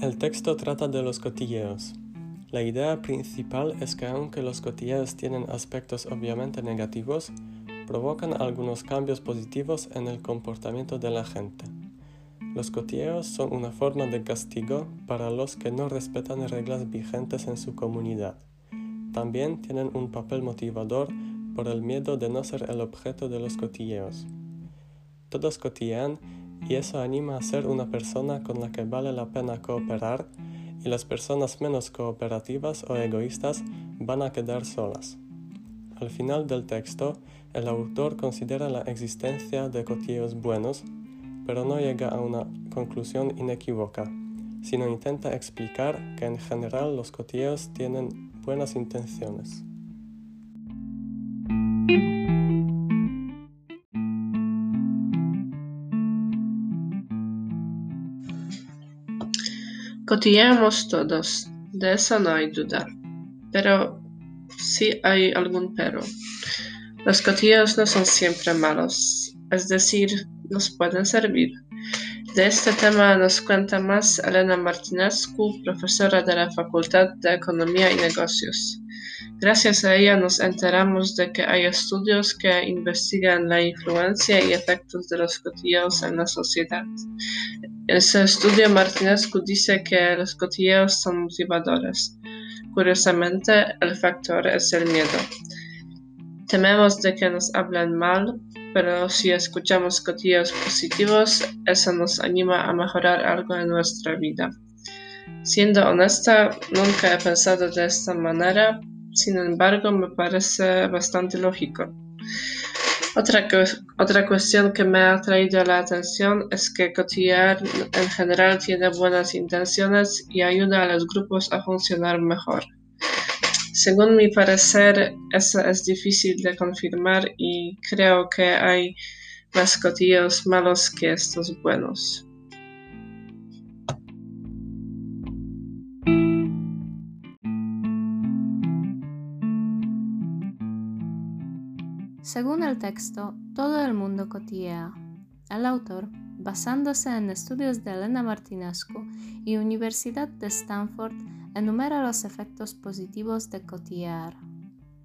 El texto trata de los cotilleos. La idea principal es que aunque los cotilleos tienen aspectos obviamente negativos, provocan algunos cambios positivos en el comportamiento de la gente. Los cotilleos son una forma de castigo para los que no respetan reglas vigentes en su comunidad. También tienen un papel motivador por el miedo de no ser el objeto de los cotilleos. Todos cotillean y eso anima a ser una persona con la que vale la pena cooperar y las personas menos cooperativas o egoístas van a quedar solas. Al final del texto, el autor considera la existencia de cotilleos buenos, pero no llega a una conclusión inequívoca, sino intenta explicar que en general los cotilleos tienen buenas intenciones. Cotilleamos todos, de eso no hay duda. Pero sí hay algún pero. Los cotilleos no son siempre malos, es decir, nos pueden servir. De este tema nos cuenta más Elena Martinescu, profesora de la Facultad de Economía y Negocios. Gracias a ella nos enteramos de que hay estudios que investigan la influencia y efectos de los cotilleos en la sociedad. En ese estudio Martinescu dice que los cotilleos son motivadores. Curiosamente, el factor es el miedo. Tememos de que nos hablen mal, pero si escuchamos cotilleos positivos, eso nos anima a mejorar algo en nuestra vida. Siendo honesta, nunca he pensado de esta manera, sin embargo me parece bastante lógico. Otra, otra cuestión que me ha traído la atención es que cotillear en general tiene buenas intenciones y ayuda a los grupos a funcionar mejor. Según mi parecer, eso es difícil de confirmar y creo que hay más cotilleos malos que estos buenos. Según el texto, todo el mundo cotillea. El autor, basándose en estudios de Elena Martinescu y Universidad de Stanford, enumera los efectos positivos de cotillear.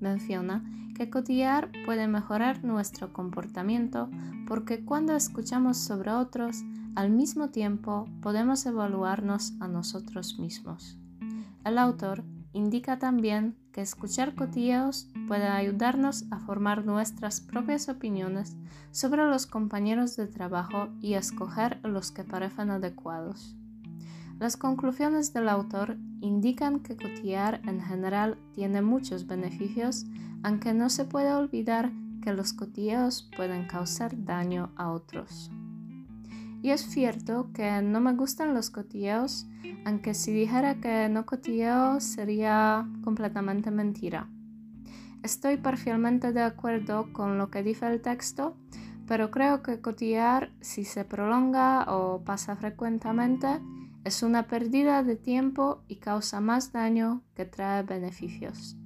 Menciona que cotillear puede mejorar nuestro comportamiento porque cuando escuchamos sobre otros, al mismo tiempo podemos evaluarnos a nosotros mismos. El autor indica también que escuchar cotilleos puede ayudarnos a formar nuestras propias opiniones sobre los compañeros de trabajo y escoger los que parecen adecuados. Las conclusiones del autor indican que cotillear en general tiene muchos beneficios, aunque no se puede olvidar que los cotilleos pueden causar daño a otros. Y es cierto que no me gustan los cotilleos, aunque si dijera que no cotilleo sería completamente mentira. Estoy parcialmente de acuerdo con lo que dice el texto, pero creo que cotillear, si se prolonga o pasa frecuentemente, es una pérdida de tiempo y causa más daño que trae beneficios.